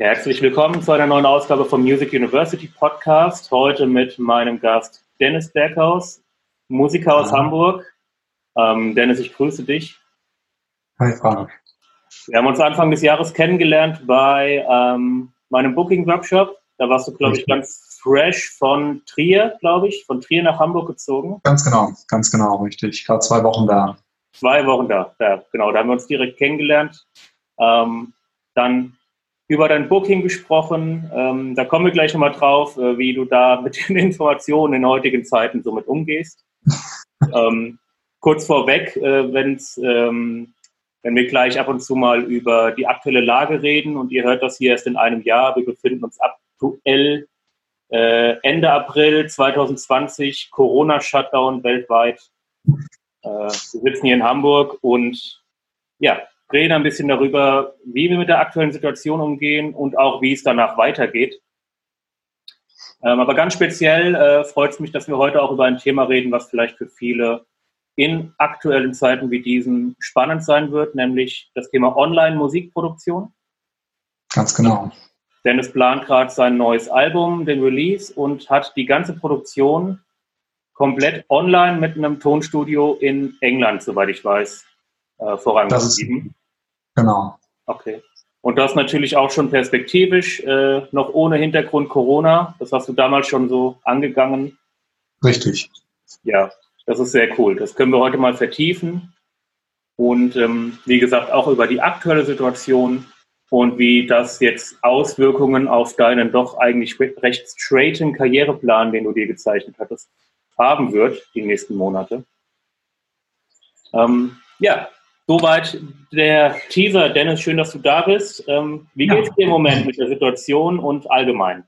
Herzlich willkommen zu einer neuen Ausgabe vom Music University Podcast. Heute mit meinem Gast Dennis Berghaus, Musiker aus Hallo. Hamburg. Ähm, Dennis, ich grüße dich. Hi, Frank. Wir haben uns Anfang des Jahres kennengelernt bei ähm, meinem Booking-Workshop. Da warst du, glaube ich, ganz fresh von Trier, glaube ich, von Trier nach Hamburg gezogen. Ganz genau, ganz genau, richtig. Ich war zwei Wochen da. Zwei Wochen da, ja, genau. Da haben wir uns direkt kennengelernt. Ähm, dann über dein Booking gesprochen. Ähm, da kommen wir gleich nochmal drauf, äh, wie du da mit den Informationen in heutigen Zeiten somit umgehst. ähm, kurz vorweg, äh, wenn's, ähm, wenn wir gleich ab und zu mal über die aktuelle Lage reden und ihr hört das hier erst in einem Jahr, wir befinden uns aktuell äh, Ende April 2020, Corona-Shutdown weltweit. Äh, wir sitzen hier in Hamburg und ja, reden ein bisschen darüber, wie wir mit der aktuellen Situation umgehen und auch, wie es danach weitergeht. Ähm, aber ganz speziell äh, freut es mich, dass wir heute auch über ein Thema reden, was vielleicht für viele in aktuellen Zeiten wie diesen spannend sein wird, nämlich das Thema Online-Musikproduktion. Ganz genau. Dennis plant gerade sein neues Album, den Release, und hat die ganze Produktion komplett online mit einem Tonstudio in England, soweit ich weiß, äh, vorangetrieben. Genau. Okay. Und das natürlich auch schon perspektivisch, äh, noch ohne Hintergrund Corona. Das hast du damals schon so angegangen. Richtig. Ja, das ist sehr cool. Das können wir heute mal vertiefen. Und ähm, wie gesagt, auch über die aktuelle Situation und wie das jetzt Auswirkungen auf deinen doch eigentlich recht straighten Karriereplan, den du dir gezeichnet hattest, haben wird, die nächsten Monate. Ähm, ja, Soweit der Teaser. Dennis, schön, dass du da bist. Ähm, wie ja. geht es dir im Moment mit der Situation und allgemein?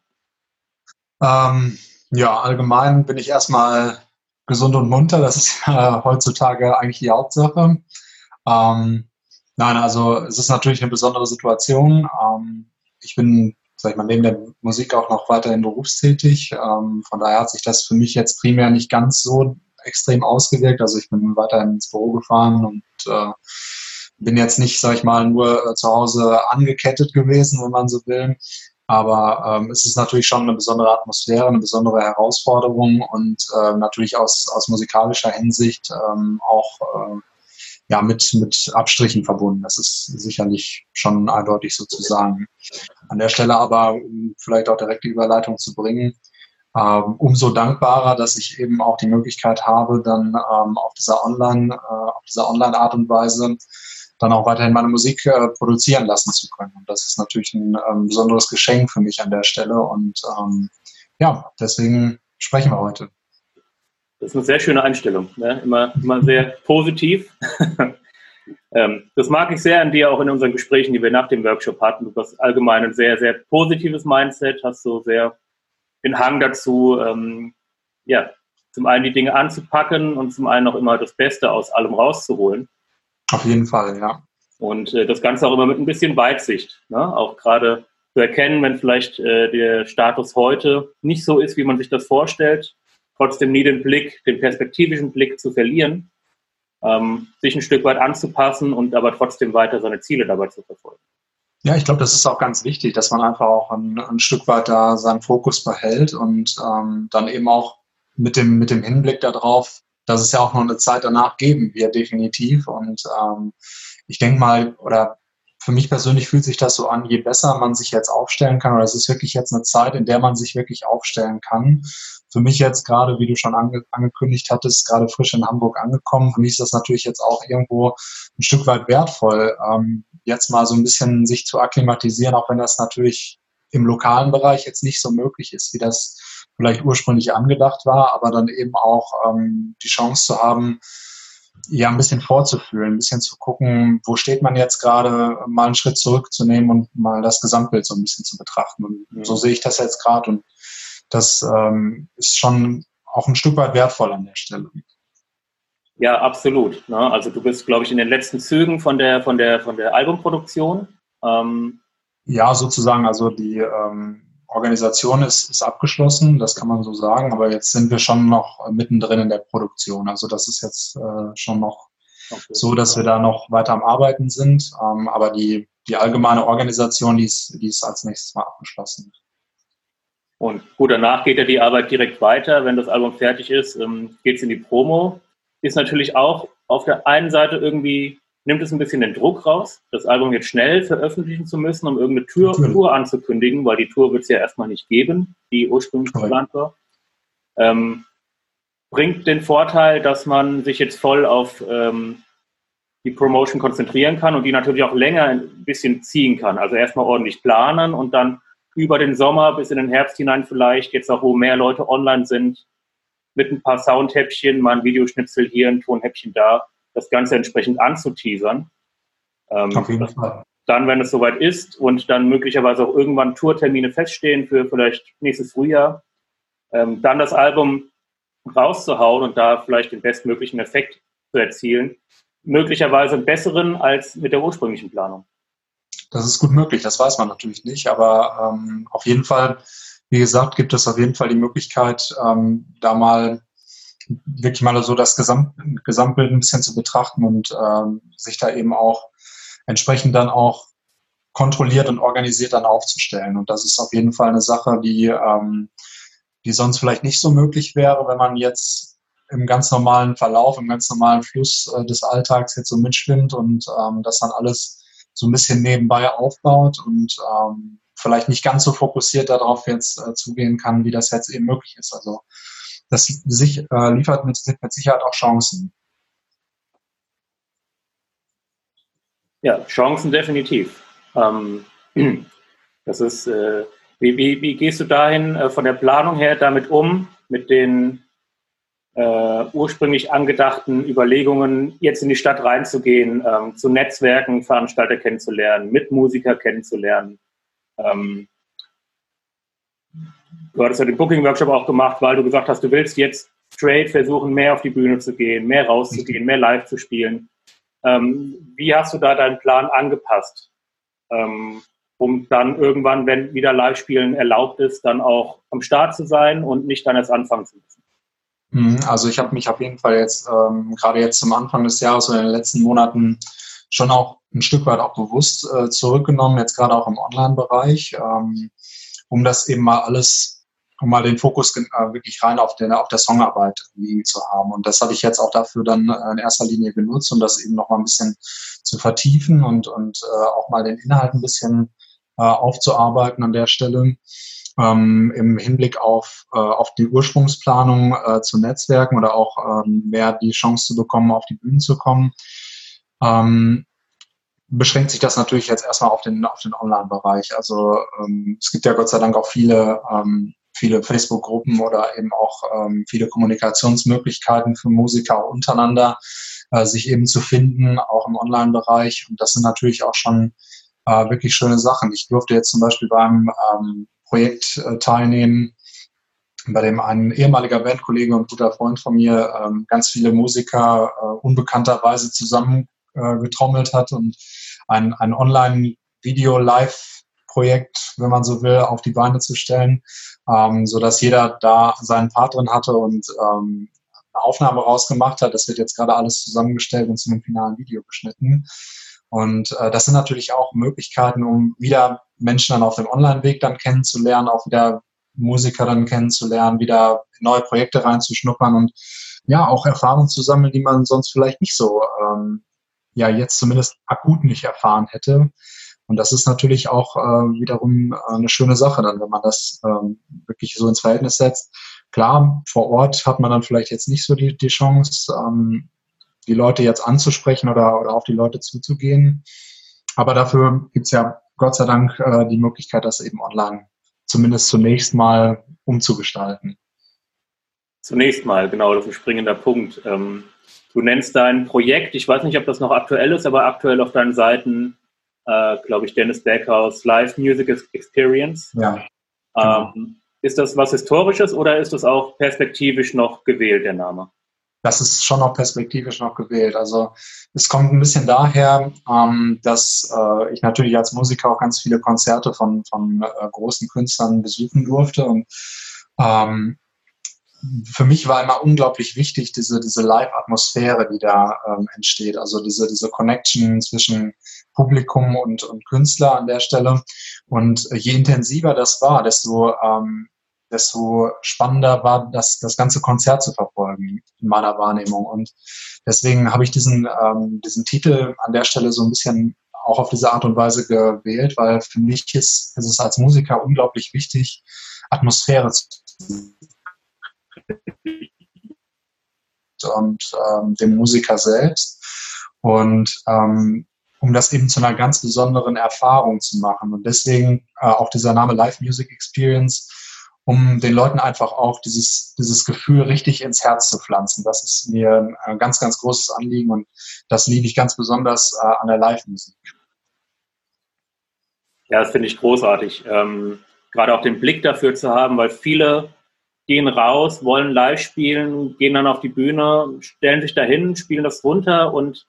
Ähm, ja, allgemein bin ich erstmal gesund und munter. Das ist äh, heutzutage eigentlich die Hauptsache. Ähm, nein, also es ist natürlich eine besondere Situation. Ähm, ich bin, sag ich mal, neben der Musik auch noch weiterhin berufstätig. Ähm, von daher hat sich das für mich jetzt primär nicht ganz so extrem ausgewirkt. Also ich bin weiterhin ins Büro gefahren und äh, bin jetzt nicht, sag ich mal, nur äh, zu Hause angekettet gewesen, wenn man so will. Aber ähm, es ist natürlich schon eine besondere Atmosphäre, eine besondere Herausforderung und äh, natürlich aus, aus musikalischer Hinsicht ähm, auch äh, ja, mit, mit Abstrichen verbunden. Das ist sicherlich schon eindeutig sozusagen. An der Stelle aber, um vielleicht auch direkt die Überleitung zu bringen, ähm, umso dankbarer, dass ich eben auch die Möglichkeit habe, dann ähm, auf dieser Online, äh, auf dieser Online-Art und Weise dann auch weiterhin meine Musik äh, produzieren lassen zu können. Und das ist natürlich ein ähm, besonderes Geschenk für mich an der Stelle. Und ähm, ja, deswegen sprechen wir heute. Das ist eine sehr schöne Einstellung, ne? immer, immer sehr positiv. ähm, das mag ich sehr an dir, auch in unseren Gesprächen, die wir nach dem Workshop hatten. Du hast allgemein ein sehr, sehr positives Mindset, hast so sehr den Hang dazu, ähm, ja, zum einen die Dinge anzupacken und zum einen auch immer das Beste aus allem rauszuholen. Auf jeden Fall, ja. Und äh, das Ganze auch immer mit ein bisschen Weitsicht. Ne? Auch gerade zu erkennen, wenn vielleicht äh, der Status heute nicht so ist, wie man sich das vorstellt, trotzdem nie den Blick, den perspektivischen Blick zu verlieren, ähm, sich ein Stück weit anzupassen und aber trotzdem weiter seine Ziele dabei zu verfolgen. Ja, ich glaube, das ist auch ganz wichtig, dass man einfach auch ein, ein Stück weit da seinen Fokus behält und ähm, dann eben auch mit dem, mit dem Hinblick darauf, dass es ja auch noch eine Zeit danach geben wird, definitiv. Und ähm, ich denke mal, oder für mich persönlich fühlt sich das so an, je besser man sich jetzt aufstellen kann, oder es ist wirklich jetzt eine Zeit, in der man sich wirklich aufstellen kann. Für mich jetzt gerade, wie du schon ange angekündigt hattest, gerade frisch in Hamburg angekommen. Für mich ist das natürlich jetzt auch irgendwo ein Stück weit wertvoll, ähm, jetzt mal so ein bisschen sich zu akklimatisieren, auch wenn das natürlich im lokalen Bereich jetzt nicht so möglich ist, wie das vielleicht ursprünglich angedacht war, aber dann eben auch ähm, die Chance zu haben, ja, ein bisschen vorzufühlen, ein bisschen zu gucken, wo steht man jetzt gerade, mal einen Schritt zurückzunehmen und mal das Gesamtbild so ein bisschen zu betrachten. Und mhm. so sehe ich das jetzt gerade und das ähm, ist schon auch ein Stück weit wertvoll an der Stelle. Ja, absolut. Ne? Also du bist, glaube ich, in den letzten Zügen von der, von der, von der Albumproduktion. Ähm ja, sozusagen. Also die ähm, Organisation ist, ist abgeschlossen, das kann man so sagen, aber jetzt sind wir schon noch mittendrin in der Produktion. Also das ist jetzt äh, schon noch okay. so, dass wir da noch weiter am Arbeiten sind. Ähm, aber die die allgemeine Organisation, die ist, die ist als nächstes mal abgeschlossen. Und gut, danach geht ja die Arbeit direkt weiter. Wenn das Album fertig ist, ähm, geht es in die Promo. Ist natürlich auch auf der einen Seite irgendwie, nimmt es ein bisschen den Druck raus, das Album jetzt schnell veröffentlichen zu müssen, um irgendeine Tour, Tour anzukündigen, weil die Tour wird es ja erstmal nicht geben, die ursprünglich geplant war. Ähm, bringt den Vorteil, dass man sich jetzt voll auf ähm, die Promotion konzentrieren kann und die natürlich auch länger ein bisschen ziehen kann. Also erstmal ordentlich planen und dann über den Sommer bis in den Herbst hinein vielleicht, jetzt auch wo mehr Leute online sind, mit ein paar Soundhäppchen, mal ein Videoschnipsel hier, ein Tonhäppchen da, das Ganze entsprechend anzuteasern. Ähm, Auf jeden Fall. Dann, wenn es soweit ist und dann möglicherweise auch irgendwann Tourtermine feststehen für vielleicht nächstes Frühjahr, ähm, dann das Album rauszuhauen und da vielleicht den bestmöglichen Effekt zu erzielen, möglicherweise einen besseren als mit der ursprünglichen Planung. Das ist gut möglich, das weiß man natürlich nicht, aber ähm, auf jeden Fall, wie gesagt, gibt es auf jeden Fall die Möglichkeit, ähm, da mal wirklich mal so das Gesamt, Gesamtbild ein bisschen zu betrachten und ähm, sich da eben auch entsprechend dann auch kontrolliert und organisiert dann aufzustellen. Und das ist auf jeden Fall eine Sache, die, ähm, die sonst vielleicht nicht so möglich wäre, wenn man jetzt im ganz normalen Verlauf, im ganz normalen Fluss äh, des Alltags jetzt so mitschwimmt und ähm, das dann alles so ein bisschen nebenbei aufbaut und ähm, vielleicht nicht ganz so fokussiert darauf jetzt äh, zugehen kann, wie das jetzt eben möglich ist. Also das sich, äh, liefert mit, mit Sicherheit auch Chancen. Ja, Chancen definitiv. Ähm, das ist, äh, wie, wie, wie gehst du dahin äh, von der Planung her damit um, mit den äh, ursprünglich angedachten Überlegungen, jetzt in die Stadt reinzugehen, ähm, zu Netzwerken, Veranstalter kennenzulernen, Mitmusiker kennenzulernen. Ähm, du hattest ja den Booking-Workshop auch gemacht, weil du gesagt hast, du willst jetzt straight versuchen, mehr auf die Bühne zu gehen, mehr rauszugehen, mehr live zu spielen. Ähm, wie hast du da deinen Plan angepasst, ähm, um dann irgendwann, wenn wieder Live-Spielen erlaubt ist, dann auch am Start zu sein und nicht dann erst anfangen zu müssen? Mhm, also ich habe mich auf jeden Fall jetzt, ähm, gerade jetzt zum Anfang des Jahres oder in den letzten Monaten schon auch ein Stück weit auch bewusst äh, zurückgenommen, jetzt gerade auch im Online-Bereich, ähm, um das eben mal alles, um mal den Fokus äh, wirklich rein auf, den, auf der Songarbeit liegen zu haben. Und das habe ich jetzt auch dafür dann äh, in erster Linie genutzt, um das eben noch mal ein bisschen zu vertiefen und, und äh, auch mal den Inhalt ein bisschen äh, aufzuarbeiten an der Stelle ähm, im Hinblick auf, äh, auf die Ursprungsplanung äh, zu Netzwerken oder auch ähm, mehr die Chance zu bekommen, auf die Bühnen zu kommen, ähm, beschränkt sich das natürlich jetzt erstmal auf den, auf den Online-Bereich. Also ähm, es gibt ja Gott sei Dank auch viele, ähm, viele Facebook-Gruppen oder eben auch ähm, viele Kommunikationsmöglichkeiten für Musiker untereinander, äh, sich eben zu finden, auch im Online-Bereich. Und das sind natürlich auch schon äh, wirklich schöne Sachen. Ich durfte jetzt zum Beispiel beim ähm, Projekt äh, teilnehmen, bei dem ein ehemaliger Bandkollege und guter Freund von mir ähm, ganz viele Musiker äh, unbekannterweise zusammengetrommelt äh, hat und ein, ein Online-Video-Live-Projekt, wenn man so will, auf die Beine zu stellen, ähm, so dass jeder da seinen Part drin hatte und ähm, eine Aufnahme rausgemacht hat. Das wird jetzt gerade alles zusammengestellt und zu einem finalen Video geschnitten. Und äh, das sind natürlich auch Möglichkeiten, um wieder Menschen dann auf dem Online-Weg dann kennenzulernen, auch wieder Musiker dann kennenzulernen, wieder neue Projekte reinzuschnuppern und ja, auch Erfahrungen zu sammeln, die man sonst vielleicht nicht so, ähm, ja, jetzt zumindest akut nicht erfahren hätte. Und das ist natürlich auch äh, wiederum eine schöne Sache dann, wenn man das ähm, wirklich so ins Verhältnis setzt. Klar, vor Ort hat man dann vielleicht jetzt nicht so die, die Chance, ähm, die Leute jetzt anzusprechen oder, oder auf die Leute zuzugehen. Aber dafür gibt es ja Gott sei Dank äh, die Möglichkeit, das eben online zumindest zunächst mal umzugestalten. Zunächst mal, genau, das ist ein springender Punkt. Ähm, du nennst dein Projekt, ich weiß nicht, ob das noch aktuell ist, aber aktuell auf deinen Seiten, äh, glaube ich, Dennis Berghaus Live Music Experience. Ja. Genau. Ähm, ist das was Historisches oder ist das auch perspektivisch noch gewählt, der Name? Das ist schon noch perspektivisch noch gewählt. Also es kommt ein bisschen daher, ähm, dass äh, ich natürlich als Musiker auch ganz viele Konzerte von, von äh, großen Künstlern besuchen durfte und ähm, für mich war immer unglaublich wichtig, diese, diese Live-Atmosphäre, die da ähm, entsteht. Also diese, diese Connection zwischen Publikum und, und Künstler an der Stelle. Und je intensiver das war, desto, ähm, desto spannender war das, das ganze Konzert zu verfolgen in meiner Wahrnehmung. Und deswegen habe ich diesen, ähm, diesen Titel an der Stelle so ein bisschen auch auf diese Art und Weise gewählt, weil für mich ist, ist es als Musiker unglaublich wichtig, Atmosphäre zu und ähm, dem Musiker selbst. Und ähm, um das eben zu einer ganz besonderen Erfahrung zu machen. Und deswegen äh, auch dieser Name Live Music Experience, um den Leuten einfach auch dieses, dieses Gefühl richtig ins Herz zu pflanzen. Das ist mir ein ganz, ganz großes Anliegen und das liebe ich ganz besonders äh, an der Live-Musik. Ja, das finde ich großartig. Ähm, gerade auch den Blick dafür zu haben, weil viele gehen raus, wollen live spielen, gehen dann auf die Bühne, stellen sich dahin, spielen das runter und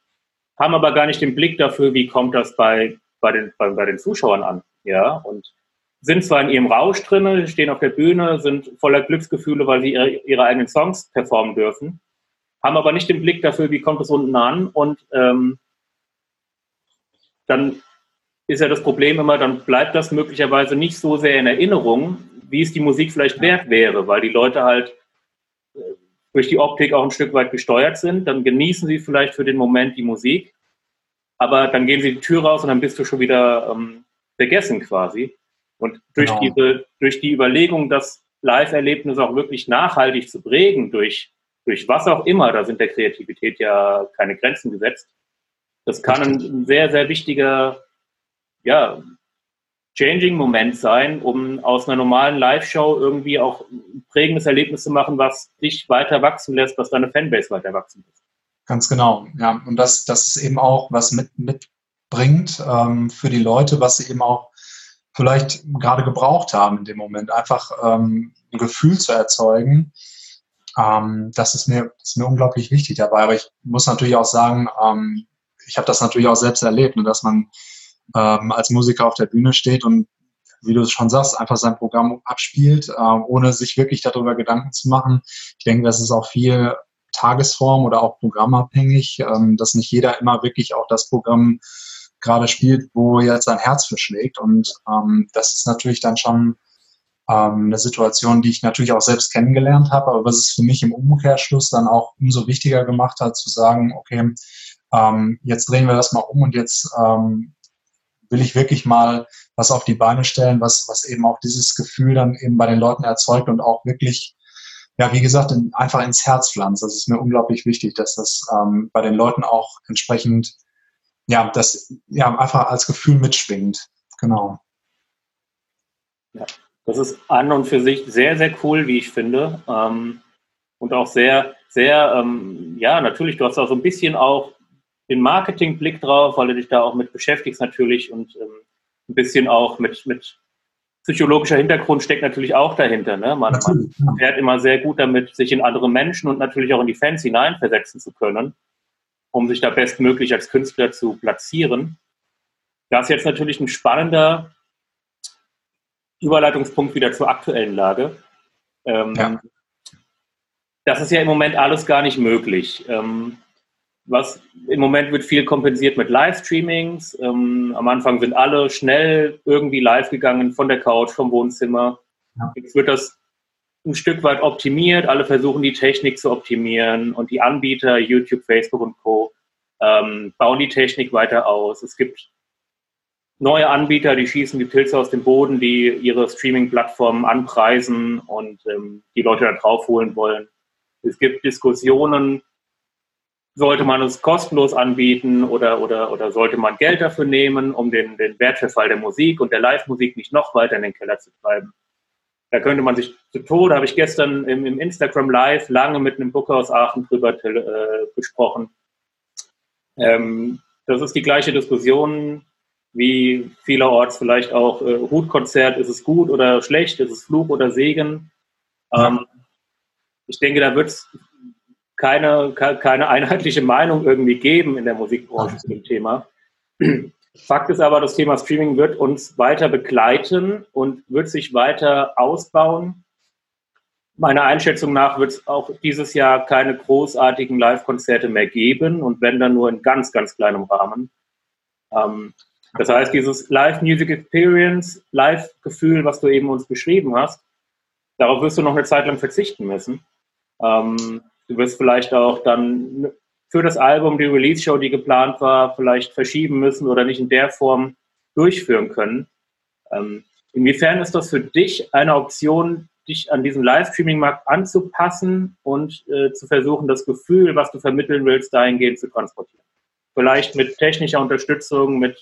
haben aber gar nicht den Blick dafür, wie kommt das bei, bei, den, bei, bei den Zuschauern an. Ja, und sind zwar in ihrem Rausch drin, stehen auf der Bühne, sind voller Glücksgefühle, weil sie ihre, ihre eigenen Songs performen dürfen, haben aber nicht den Blick dafür, wie kommt es unten an und ähm, dann ist ja das Problem immer, dann bleibt das möglicherweise nicht so sehr in Erinnerung, wie es die Musik vielleicht wert wäre, weil die Leute halt äh, durch die Optik auch ein Stück weit gesteuert sind. Dann genießen sie vielleicht für den Moment die Musik, aber dann gehen sie die Tür raus und dann bist du schon wieder ähm, vergessen quasi. Und durch genau. diese, durch die Überlegung, das Live-Erlebnis auch wirklich nachhaltig zu prägen, durch, durch was auch immer, da sind der Kreativität ja keine Grenzen gesetzt. Das kann ein sehr, sehr wichtiger ja, Changing-Moment sein, um aus einer normalen Live-Show irgendwie auch ein prägendes Erlebnis zu machen, was dich weiter wachsen lässt, was deine Fanbase weiter wachsen lässt. Ganz genau, ja. Und das, das ist eben auch was mit, mitbringt ähm, für die Leute, was sie eben auch vielleicht gerade gebraucht haben in dem Moment. Einfach ähm, ein Gefühl zu erzeugen. Ähm, das, ist mir, das ist mir unglaublich wichtig dabei. Aber ich muss natürlich auch sagen, ähm, ich habe das natürlich auch selbst erlebt, ne, dass man ähm, als Musiker auf der Bühne steht und wie du es schon sagst, einfach sein Programm abspielt, äh, ohne sich wirklich darüber Gedanken zu machen. Ich denke, das ist auch viel Tagesform oder auch programmabhängig, ähm, dass nicht jeder immer wirklich auch das Programm gerade spielt, wo jetzt sein Herz verschlägt. Und ähm, das ist natürlich dann schon ähm, eine Situation, die ich natürlich auch selbst kennengelernt habe, aber was es für mich im Umkehrschluss dann auch umso wichtiger gemacht hat, zu sagen, okay, ähm, jetzt drehen wir das mal um und jetzt ähm, will ich wirklich mal was auf die Beine stellen, was, was eben auch dieses Gefühl dann eben bei den Leuten erzeugt und auch wirklich, ja, wie gesagt, in, einfach ins Herz pflanzt. Das ist mir unglaublich wichtig, dass das ähm, bei den Leuten auch entsprechend, ja, das ja einfach als Gefühl mitschwingt. Genau. Ja, das ist an und für sich sehr, sehr cool, wie ich finde. Ähm, und auch sehr, sehr, ähm, ja, natürlich, du hast auch so ein bisschen auch den Marketingblick drauf, weil du dich da auch mit beschäftigst natürlich und ähm, ein bisschen auch mit, mit psychologischer Hintergrund steckt natürlich auch dahinter. Ne? Man, man fährt immer sehr gut damit, sich in andere Menschen und natürlich auch in die Fans hineinversetzen zu können, um sich da bestmöglich als Künstler zu platzieren. Das ist jetzt natürlich ein spannender Überleitungspunkt wieder zur aktuellen Lage. Ähm, ja. Das ist ja im Moment alles gar nicht möglich. Ähm, was im Moment wird viel kompensiert mit Livestreamings. Ähm, am Anfang sind alle schnell irgendwie live gegangen von der Couch, vom Wohnzimmer. Ja. Jetzt wird das ein Stück weit optimiert. Alle versuchen die Technik zu optimieren und die Anbieter, YouTube, Facebook und Co. Ähm, bauen die Technik weiter aus. Es gibt neue Anbieter, die schießen die Pilze aus dem Boden, die ihre Streaming-Plattformen anpreisen und ähm, die Leute da drauf holen wollen. Es gibt Diskussionen, sollte man es kostenlos anbieten oder, oder, oder sollte man Geld dafür nehmen, um den, den Wertverfall der Musik und der Live-Musik nicht noch weiter in den Keller zu treiben? Da könnte man sich zu Tode, habe ich gestern im, im Instagram Live lange mit einem Booker aus Aachen drüber äh, besprochen. Ähm, das ist die gleiche Diskussion wie vielerorts vielleicht auch äh, Hutkonzert, ist es gut oder schlecht, ist es Fluch oder Segen. Ähm, ich denke, da wird es keine, keine einheitliche Meinung irgendwie geben in der Musikbranche zu dem Thema. Fakt ist aber, das Thema Streaming wird uns weiter begleiten und wird sich weiter ausbauen. meiner Einschätzung nach wird es auch dieses Jahr keine großartigen Live-Konzerte mehr geben und wenn dann nur in ganz, ganz kleinem Rahmen. Ähm, das heißt, dieses Live-Music Experience, Live-Gefühl, was du eben uns beschrieben hast, darauf wirst du noch eine Zeit lang verzichten müssen. Ähm, du wirst vielleicht auch dann für das Album die Release-Show, die geplant war, vielleicht verschieben müssen oder nicht in der Form durchführen können. Ähm, inwiefern ist das für dich eine Option, dich an diesen Livestreaming-Markt anzupassen und äh, zu versuchen, das Gefühl, was du vermitteln willst, dahingehend zu transportieren. Vielleicht mit technischer Unterstützung, mit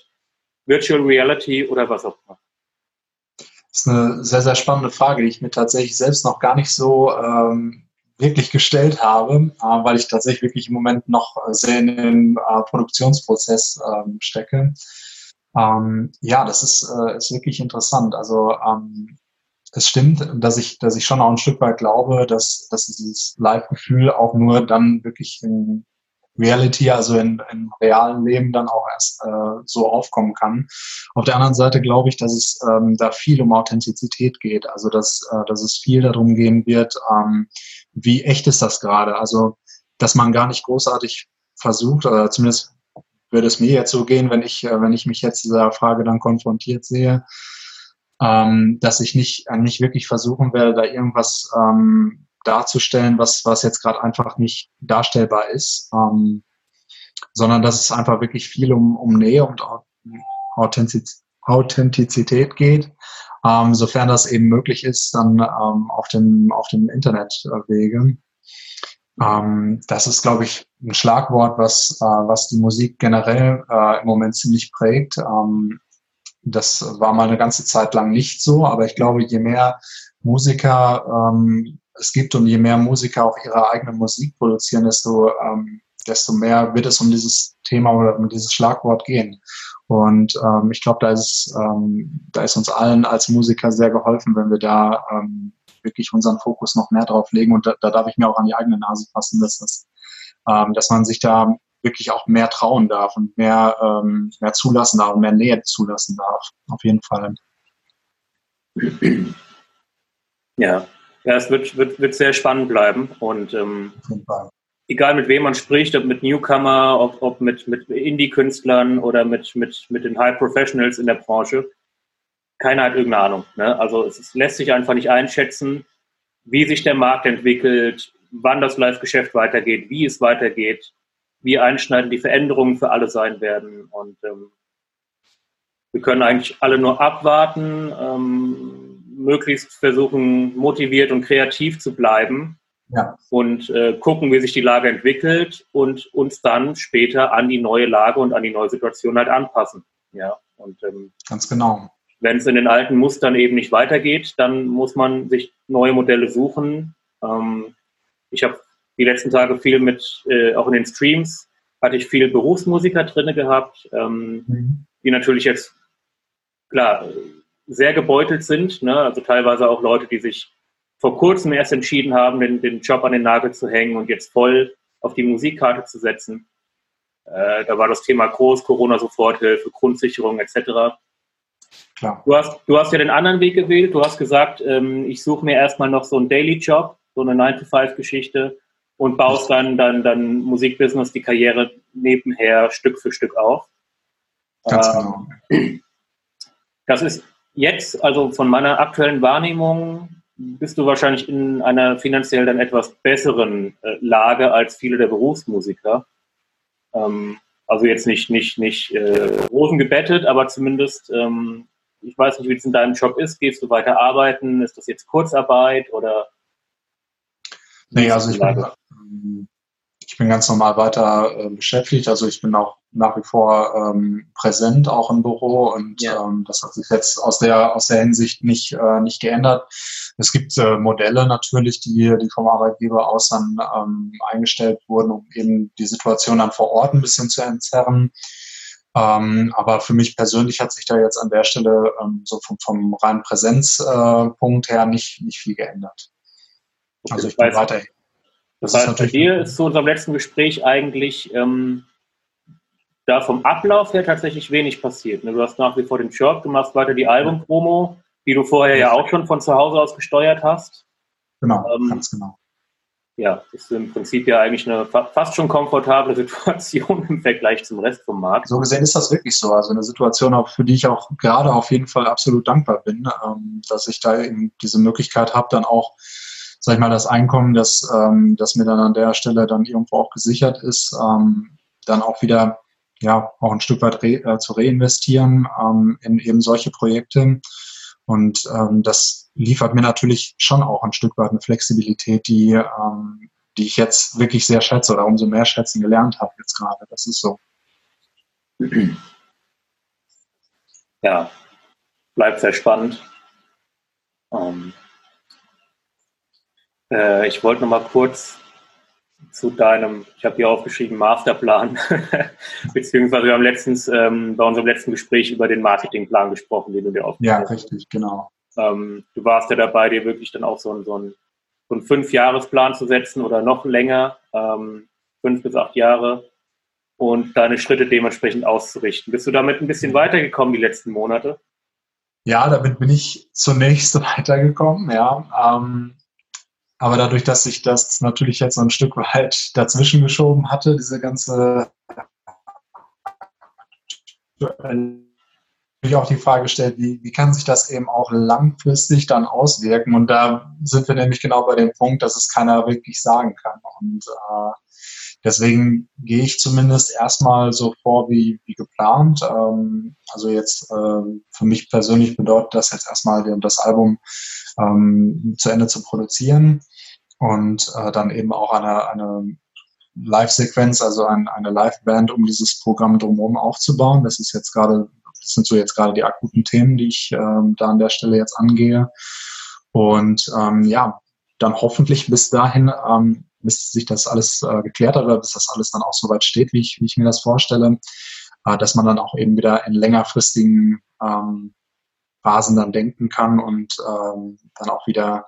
Virtual Reality oder was auch immer. Das ist eine sehr, sehr spannende Frage, die ich mir tatsächlich selbst noch gar nicht so ähm, wirklich gestellt habe, äh, weil ich tatsächlich wirklich im Moment noch sehr in den äh, Produktionsprozess ähm, stecke. Ähm, ja, das ist, äh, ist wirklich interessant. Also ähm, es stimmt, dass ich, dass ich schon auch ein Stück weit glaube, dass, dass dieses Live-Gefühl auch nur dann wirklich in Reality, also in, im realen Leben dann auch erst äh, so aufkommen kann. Auf der anderen Seite glaube ich, dass es ähm, da viel um Authentizität geht, also dass, äh, dass es viel darum gehen wird, ähm, wie echt ist das gerade? Also, dass man gar nicht großartig versucht, oder zumindest würde es mir jetzt so gehen, wenn ich, äh, wenn ich mich jetzt dieser Frage dann konfrontiert sehe, ähm, dass ich nicht, äh, nicht wirklich versuchen werde, da irgendwas ähm, darzustellen, was, was jetzt gerade einfach nicht darstellbar ist, ähm, sondern dass es einfach wirklich viel um, um Nähe und Authentiz Authentizität geht. Ähm, sofern das eben möglich ist, dann ähm, auf dem, auf dem Internetwege. Ähm, das ist, glaube ich, ein Schlagwort, was, äh, was die Musik generell äh, im Moment ziemlich prägt. Ähm, das war mal eine ganze Zeit lang nicht so, aber ich glaube, je mehr Musiker ähm, es gibt und je mehr Musiker auch ihre eigene Musik produzieren, desto, ähm, desto mehr wird es um dieses Thema oder um dieses Schlagwort gehen. Und ähm, ich glaube, da ist, ähm, da ist uns allen als Musiker sehr geholfen, wenn wir da ähm, wirklich unseren Fokus noch mehr drauf legen. Und da, da darf ich mir auch an die eigene Nase fassen, dass, das, ähm, dass man sich da wirklich auch mehr trauen darf und mehr, ähm, mehr zulassen darf und mehr Nähe zulassen darf. Auf jeden Fall. Ja, ja es wird, wird, wird sehr spannend bleiben. Und ähm, egal mit wem man spricht, ob mit Newcomer, ob, ob mit, mit Indie-Künstlern oder mit, mit, mit den High Professionals in der Branche, keiner hat irgendeine Ahnung. Ne? Also es, es lässt sich einfach nicht einschätzen, wie sich der Markt entwickelt, wann das Live-Geschäft weitergeht, wie es weitergeht wie einschneidend die Veränderungen für alle sein werden. Und ähm, wir können eigentlich alle nur abwarten, ähm, möglichst versuchen, motiviert und kreativ zu bleiben ja. und äh, gucken, wie sich die Lage entwickelt und uns dann später an die neue Lage und an die neue Situation halt anpassen. Ja, und ähm, ganz genau. Wenn es in den alten Mustern eben nicht weitergeht, dann muss man sich neue Modelle suchen. Ähm, ich habe die letzten Tage viel mit, äh, auch in den Streams, hatte ich viele Berufsmusiker drin gehabt, ähm, mhm. die natürlich jetzt, klar, sehr gebeutelt sind. Ne? Also teilweise auch Leute, die sich vor kurzem erst entschieden haben, den, den Job an den Nagel zu hängen und jetzt voll auf die Musikkarte zu setzen. Äh, da war das Thema groß, Corona-Soforthilfe, Grundsicherung etc. Klar. Du, hast, du hast ja den anderen Weg gewählt. Du hast gesagt, ähm, ich suche mir erstmal noch so einen Daily-Job, so eine 9-to-5-Geschichte und baust dann, dann, dann Musikbusiness, die Karriere nebenher Stück für Stück auf. Ganz genau. Das ist jetzt, also von meiner aktuellen Wahrnehmung, bist du wahrscheinlich in einer finanziell dann etwas besseren äh, Lage als viele der Berufsmusiker. Ähm, also jetzt nicht, nicht, nicht äh, Rosen gebettet, aber zumindest, ähm, ich weiß nicht, wie es in deinem Job ist. Gehst du weiter arbeiten? Ist das jetzt Kurzarbeit oder? Nee, also ich bin, ich bin ganz normal weiter äh, beschäftigt. Also ich bin auch nach wie vor ähm, präsent, auch im Büro. Und ja. ähm, das hat sich jetzt aus der, aus der Hinsicht nicht, äh, nicht geändert. Es gibt äh, Modelle natürlich, die, die vom Arbeitgeber aus dann ähm, eingestellt wurden, um eben die Situation dann vor Ort ein bisschen zu entzerren. Ähm, aber für mich persönlich hat sich da jetzt an der Stelle ähm, so vom, vom reinen Präsenzpunkt äh, her nicht, nicht viel geändert. Also ich bin weiterhin das, das heißt, bei dir ist zu unserem letzten Gespräch eigentlich ähm, da vom Ablauf her tatsächlich wenig passiert. Ne? Du hast nach wie vor den Job, du machst weiter die Albumpromo, die du vorher ja auch schon von zu Hause aus gesteuert hast. genau, ähm, ganz genau. Ja, ist im Prinzip ja eigentlich eine fast schon komfortable Situation im Vergleich zum Rest vom Markt. So gesehen ist das wirklich so. Also eine Situation, auch für die ich auch gerade auf jeden Fall absolut dankbar bin, ähm, dass ich da eben diese Möglichkeit habe, dann auch sag ich mal, das Einkommen, das, ähm, das mir dann an der Stelle dann irgendwo auch gesichert ist, ähm, dann auch wieder ja auch ein Stück weit re, äh, zu reinvestieren ähm, in eben solche Projekte. Und ähm, das liefert mir natürlich schon auch ein Stück weit eine Flexibilität, die, ähm, die ich jetzt wirklich sehr schätze oder umso mehr schätzen gelernt habe jetzt gerade. Das ist so. Ja, bleibt sehr spannend. Ähm, äh, ich wollte noch mal kurz zu deinem, ich habe hier aufgeschrieben, Masterplan, beziehungsweise wir haben letztens ähm, bei unserem letzten Gespräch über den Marketingplan gesprochen, den du dir aufgeschrieben hast. Ja, richtig, genau. Ähm, du warst ja dabei, dir wirklich dann auch so, ein, so, ein, so einen Fünf-Jahres-Plan zu setzen oder noch länger, ähm, fünf bis acht Jahre und deine Schritte dementsprechend auszurichten. Bist du damit ein bisschen weitergekommen die letzten Monate? Ja, damit bin ich zunächst weitergekommen, ja. Ähm, aber dadurch, dass sich das natürlich jetzt so ein Stück weit dazwischen geschoben hatte, diese ganze ich auch die Frage gestellt, wie, wie kann sich das eben auch langfristig dann auswirken? Und da sind wir nämlich genau bei dem Punkt, dass es keiner wirklich sagen kann. Und äh, deswegen gehe ich zumindest erstmal so vor wie, wie geplant. Ähm, also jetzt äh, für mich persönlich bedeutet das jetzt erstmal das Album ähm, zu Ende zu produzieren und äh, dann eben auch eine, eine Live-Sequenz, also ein, eine Live-Band, um dieses Programm drumherum aufzubauen. Das ist jetzt gerade, das sind so jetzt gerade die akuten Themen, die ich ähm, da an der Stelle jetzt angehe. Und ähm, ja, dann hoffentlich bis dahin, ähm, bis sich das alles äh, geklärt hat bis das alles dann auch so weit steht, wie ich, wie ich mir das vorstelle, äh, dass man dann auch eben wieder in längerfristigen ähm, Phasen dann denken kann und ähm, dann auch wieder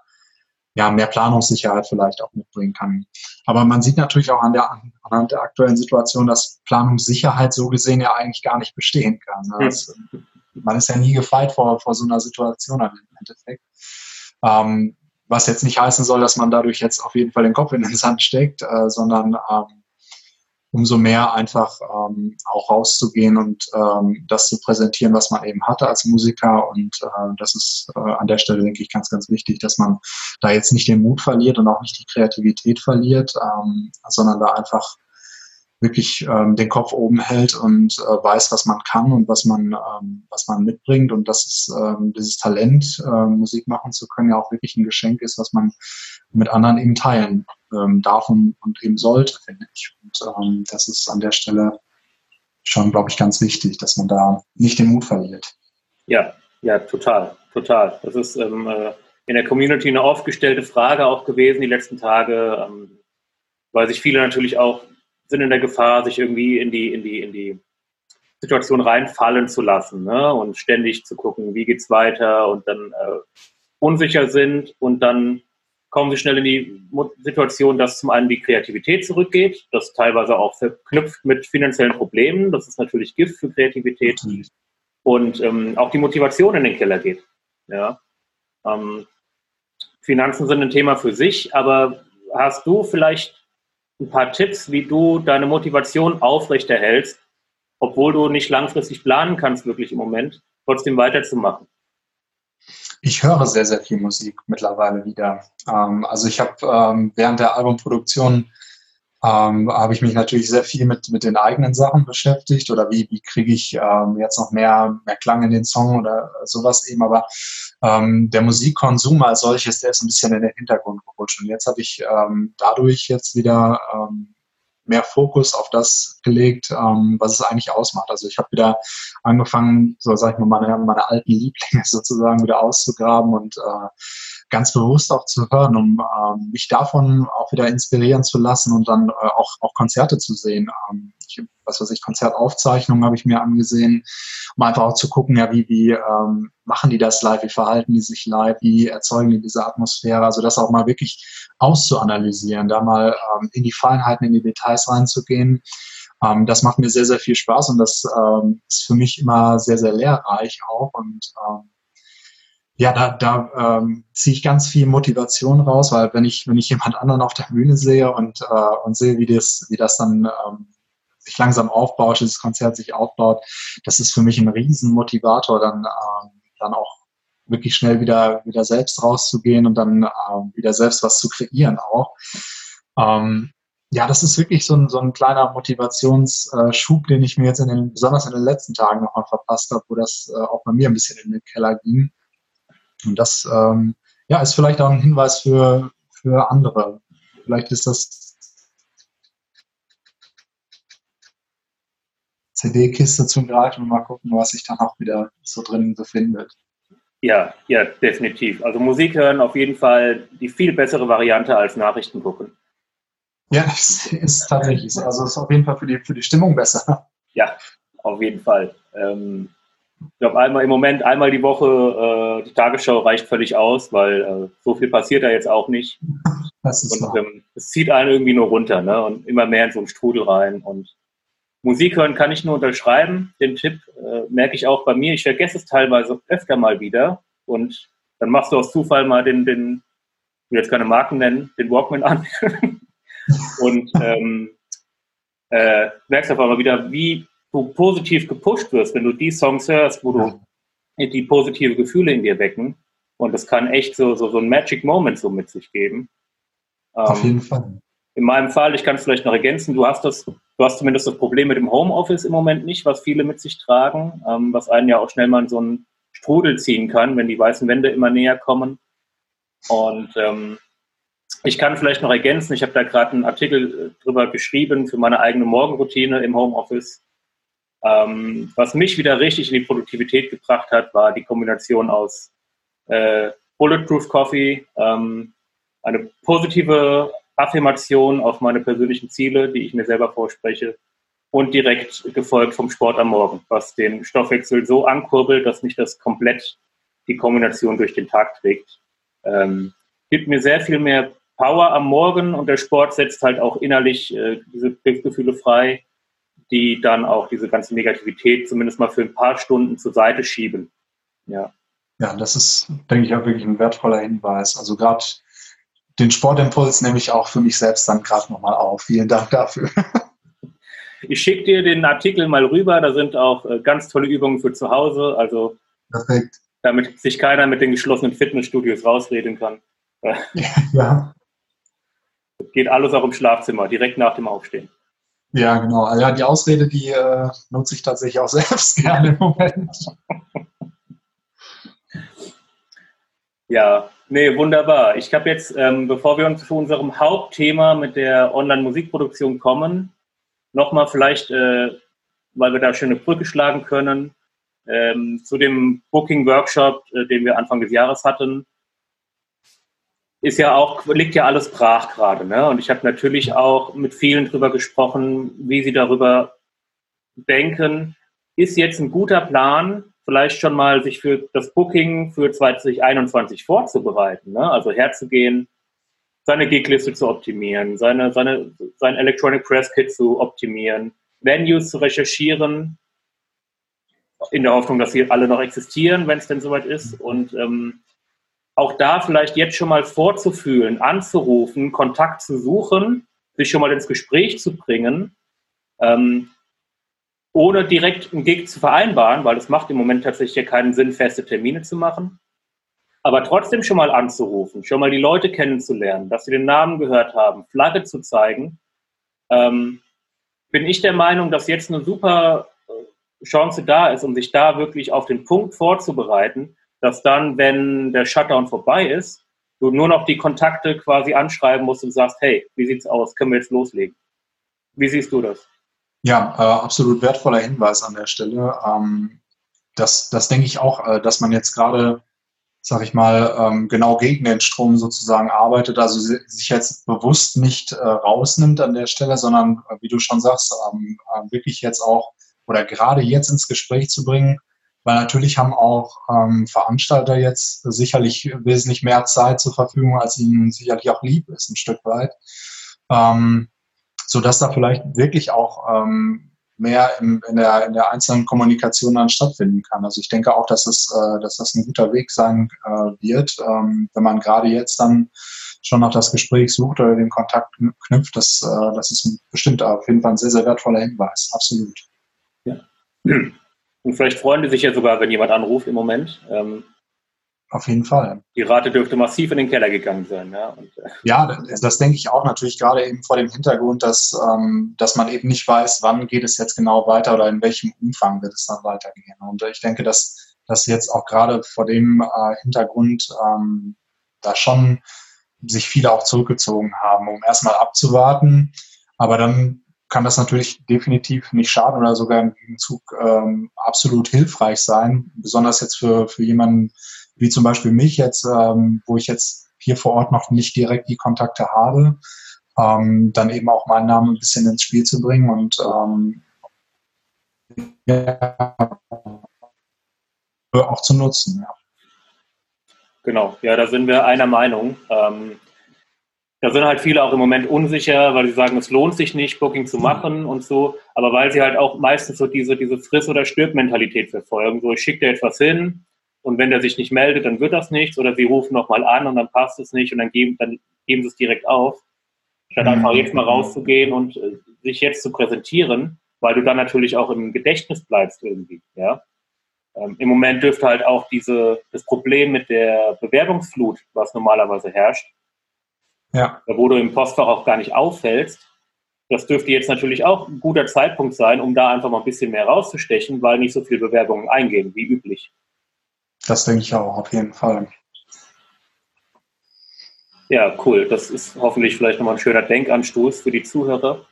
ja, mehr Planungssicherheit vielleicht auch mitbringen kann. Aber man sieht natürlich auch an der, anhand der aktuellen Situation, dass Planungssicherheit so gesehen ja eigentlich gar nicht bestehen kann. Das, man ist ja nie gefeit vor, vor so einer Situation im Endeffekt. Ähm, was jetzt nicht heißen soll, dass man dadurch jetzt auf jeden Fall den Kopf in den Sand steckt, äh, sondern ähm, umso mehr einfach ähm, auch rauszugehen und ähm, das zu präsentieren, was man eben hatte als Musiker. Und äh, das ist äh, an der Stelle, denke ich, ganz, ganz wichtig, dass man da jetzt nicht den Mut verliert und auch nicht die Kreativität verliert, ähm, sondern da einfach wirklich ähm, den Kopf oben hält und äh, weiß, was man kann und was man, ähm, was man mitbringt und dass es, ähm, dieses Talent, äh, Musik machen zu können, ja auch wirklich ein Geschenk ist, was man mit anderen eben teilen ähm, darf und, und eben sollte, finde ich. Und ähm, das ist an der Stelle schon, glaube ich, ganz wichtig, dass man da nicht den Mut verliert. Ja, ja, total, total. Das ist ähm, äh, in der Community eine aufgestellte Frage auch gewesen die letzten Tage, ähm, weil sich viele natürlich auch sind in der Gefahr, sich irgendwie in die, in die, in die Situation reinfallen zu lassen ne? und ständig zu gucken, wie geht's weiter und dann äh, unsicher sind und dann kommen sie schnell in die Situation, dass zum einen die Kreativität zurückgeht, das teilweise auch verknüpft mit finanziellen Problemen, das ist natürlich Gift für Kreativität mhm. und ähm, auch die Motivation in den Keller geht. Ja? Ähm, Finanzen sind ein Thema für sich, aber hast du vielleicht ein paar Tipps, wie du deine Motivation aufrechterhältst, obwohl du nicht langfristig planen kannst, wirklich im Moment, trotzdem weiterzumachen? Ich höre sehr, sehr viel Musik mittlerweile wieder. Ähm, also ich habe ähm, während der Albumproduktion ähm, habe ich mich natürlich sehr viel mit, mit den eigenen Sachen beschäftigt oder wie, wie kriege ich ähm, jetzt noch mehr, mehr Klang in den Song oder sowas eben. Aber ähm, der Musikkonsum als solches, der ist ein bisschen in den Hintergrund gerutscht. Und jetzt habe ich ähm, dadurch jetzt wieder ähm, mehr Fokus auf das gelegt, ähm, was es eigentlich ausmacht. Also ich habe wieder angefangen, so sag ich mal, meine, meine alten Lieblinge sozusagen wieder auszugraben und äh, ganz bewusst auch zu hören, um ähm, mich davon auch wieder inspirieren zu lassen und dann äh, auch, auch Konzerte zu sehen. Ähm, ich, was weiß ich, Konzertaufzeichnungen habe ich mir angesehen, um einfach auch zu gucken, ja, wie, wie ähm, machen die das live, wie verhalten die sich live, wie erzeugen die diese Atmosphäre, also das auch mal wirklich auszuanalysieren, da mal ähm, in die Feinheiten, in die Details reinzugehen. Ähm, das macht mir sehr, sehr viel Spaß und das ähm, ist für mich immer sehr, sehr lehrreich auch und ähm, ja, da, da ähm, ziehe ich ganz viel Motivation raus, weil wenn ich, wenn ich jemand anderen auf der Bühne sehe und, äh, und sehe, wie das, wie das dann ähm, sich langsam aufbaut, dieses Konzert sich aufbaut, das ist für mich ein Riesenmotivator, dann, ähm, dann auch wirklich schnell wieder, wieder selbst rauszugehen und dann ähm, wieder selbst was zu kreieren auch. Ähm, ja, das ist wirklich so ein, so ein kleiner Motivationsschub, den ich mir jetzt in den, besonders in den letzten Tagen nochmal verpasst habe, wo das äh, auch bei mir ein bisschen in den Keller ging. Und das ähm, ja, ist vielleicht auch ein Hinweis für, für andere. Vielleicht ist das CD-Kiste zum Greifen und mal gucken, was sich dann auch wieder so drin befindet. Ja, ja, definitiv. Also Musik hören auf jeden Fall die viel bessere Variante als Nachrichten gucken. Ja, es ist tatsächlich. Also es ist auf jeden Fall für die, für die Stimmung besser. Ja, auf jeden Fall. Ähm, ich glaube, einmal im Moment, einmal die Woche, äh, die Tagesschau reicht völlig aus, weil äh, so viel passiert da jetzt auch nicht. Das ist und ähm, es zieht einen irgendwie nur runter ne? und immer mehr in so einen Strudel rein. Und Musik hören kann ich nur unterschreiben. Den Tipp äh, merke ich auch bei mir. Ich vergesse es teilweise öfter mal wieder. Und dann machst du aus Zufall mal den, den ich will jetzt keine Marken nennen, den Walkman an. und ähm, äh, merkst einfach mal wieder, wie du positiv gepusht wirst, wenn du die Songs hörst, wo du die positive Gefühle in dir wecken. Und das kann echt so, so, so ein Magic Moment so mit sich geben. Auf ähm, jeden Fall. In meinem Fall, ich kann es vielleicht noch ergänzen, du hast das, du hast zumindest das Problem mit dem Homeoffice im Moment nicht, was viele mit sich tragen, ähm, was einen ja auch schnell mal in so einen Strudel ziehen kann, wenn die weißen Wände immer näher kommen. Und ähm, ich kann vielleicht noch ergänzen, ich habe da gerade einen Artikel äh, drüber geschrieben für meine eigene Morgenroutine im Homeoffice. Ähm, was mich wieder richtig in die Produktivität gebracht hat, war die Kombination aus äh, Bulletproof Coffee, ähm, eine positive Affirmation auf meine persönlichen Ziele, die ich mir selber vorspreche, und direkt gefolgt vom Sport am Morgen, was den Stoffwechsel so ankurbelt, dass mich das komplett die Kombination durch den Tag trägt. Ähm, gibt mir sehr viel mehr Power am Morgen und der Sport setzt halt auch innerlich äh, diese Gefühle frei, die dann auch diese ganze Negativität zumindest mal für ein paar Stunden zur Seite schieben. Ja. Ja, das ist, denke ich, auch wirklich ein wertvoller Hinweis. Also gerade den Sportimpuls nehme ich auch für mich selbst dann gerade nochmal auf. Vielen Dank dafür. Ich schicke dir den Artikel mal rüber. Da sind auch äh, ganz tolle Übungen für zu Hause. Also Perfekt. damit sich keiner mit den geschlossenen Fitnessstudios rausreden kann. Ja. Geht alles auch im Schlafzimmer, direkt nach dem Aufstehen. Ja, genau. Ja, die Ausrede, die äh, nutze ich tatsächlich auch selbst gerne im Moment. Ja, nee, wunderbar. Ich habe jetzt, ähm, bevor wir uns zu unserem Hauptthema mit der Online-Musikproduktion kommen, nochmal vielleicht, äh, weil wir da schöne Brücke schlagen können, ähm, zu dem Booking-Workshop, äh, den wir Anfang des Jahres hatten, ist ja auch, liegt ja alles brach gerade. Ne? Und ich habe natürlich auch mit vielen drüber gesprochen, wie sie darüber denken. Ist jetzt ein guter Plan, vielleicht schon mal sich für das Booking für 2021 vorzubereiten, ne? also herzugehen, seine Gigliste zu optimieren, seine, seine, sein Electronic Press Kit zu optimieren, Venues zu recherchieren, in der Hoffnung, dass sie alle noch existieren, wenn es denn soweit ist. Und ähm, auch da vielleicht jetzt schon mal vorzufühlen, anzurufen, Kontakt zu suchen, sich schon mal ins Gespräch zu bringen, ähm, ohne direkt einen Gig zu vereinbaren, weil es macht im Moment tatsächlich keinen Sinn, feste Termine zu machen. Aber trotzdem schon mal anzurufen, schon mal die Leute kennenzulernen, dass sie den Namen gehört haben, Flagge zu zeigen, ähm, bin ich der Meinung, dass jetzt eine super äh, Chance da ist, um sich da wirklich auf den Punkt vorzubereiten, dass dann, wenn der Shutdown vorbei ist, du nur noch die Kontakte quasi anschreiben musst und sagst, hey, wie sieht's aus? Können wir jetzt loslegen? Wie siehst du das? Ja, äh, absolut wertvoller Hinweis an der Stelle. Ähm, das, das denke ich auch, äh, dass man jetzt gerade, sag ich mal, ähm, genau gegen den Strom sozusagen arbeitet, also sich jetzt bewusst nicht äh, rausnimmt an der Stelle, sondern, äh, wie du schon sagst, ähm, äh, wirklich jetzt auch oder gerade jetzt ins Gespräch zu bringen, weil natürlich haben auch ähm, Veranstalter jetzt sicherlich wesentlich mehr Zeit zur Verfügung, als ihnen sicherlich auch lieb ist, ein Stück weit. Ähm, so dass da vielleicht wirklich auch ähm, mehr im, in, der, in der einzelnen Kommunikation dann stattfinden kann. Also ich denke auch, dass, es, äh, dass das ein guter Weg sein äh, wird, ähm, wenn man gerade jetzt dann schon noch das Gespräch sucht oder den Kontakt knüpft. Das, äh, das ist bestimmt auf jeden Fall ein sehr, sehr wertvoller Hinweis. Absolut. Ja. Und vielleicht freuen die sich ja sogar, wenn jemand anruft im Moment. Ähm, auf jeden Fall. Die Rate dürfte massiv in den Keller gegangen sein. Ja, Und, äh ja das, das, denke ich auch natürlich gerade eben vor dem Hintergrund, dass, ähm, dass man eben nicht weiß, wann geht es jetzt genau weiter oder in welchem Umfang wird es dann weitergehen. Und ich denke, dass, dass jetzt auch gerade vor dem äh, Hintergrund ähm, da schon sich viele auch zurückgezogen haben, um erstmal abzuwarten. Aber dann kann das natürlich definitiv nicht schaden oder sogar im Gegenzug ähm, absolut hilfreich sein, besonders jetzt für, für jemanden wie zum Beispiel mich jetzt, ähm, wo ich jetzt hier vor Ort noch nicht direkt die Kontakte habe, ähm, dann eben auch meinen Namen ein bisschen ins Spiel zu bringen und ähm, auch zu nutzen. Ja. Genau, ja, da sind wir einer Meinung. Ähm, da sind halt viele auch im Moment unsicher, weil sie sagen, es lohnt sich nicht, Booking zu machen und so, aber weil sie halt auch meistens so diese, diese Friss- oder Stirb-Mentalität verfolgen. So, ich schicke dir etwas hin und wenn der sich nicht meldet, dann wird das nichts oder sie rufen nochmal an und dann passt es nicht und dann geben, dann geben sie es direkt auf. Statt einfach mhm. jetzt mal rauszugehen und äh, sich jetzt zu präsentieren, weil du dann natürlich auch im Gedächtnis bleibst irgendwie, ja. Ähm, Im Moment dürfte halt auch diese, das Problem mit der Bewerbungsflut, was normalerweise herrscht, ja. wo du im Postfach auch gar nicht auffällst, das dürfte jetzt natürlich auch ein guter Zeitpunkt sein, um da einfach mal ein bisschen mehr rauszustechen, weil nicht so viele Bewerbungen eingehen, wie üblich. Das denke ich auch, auf jeden Fall. Ja, cool. Das ist hoffentlich vielleicht nochmal ein schöner Denkanstoß für die Zuhörer.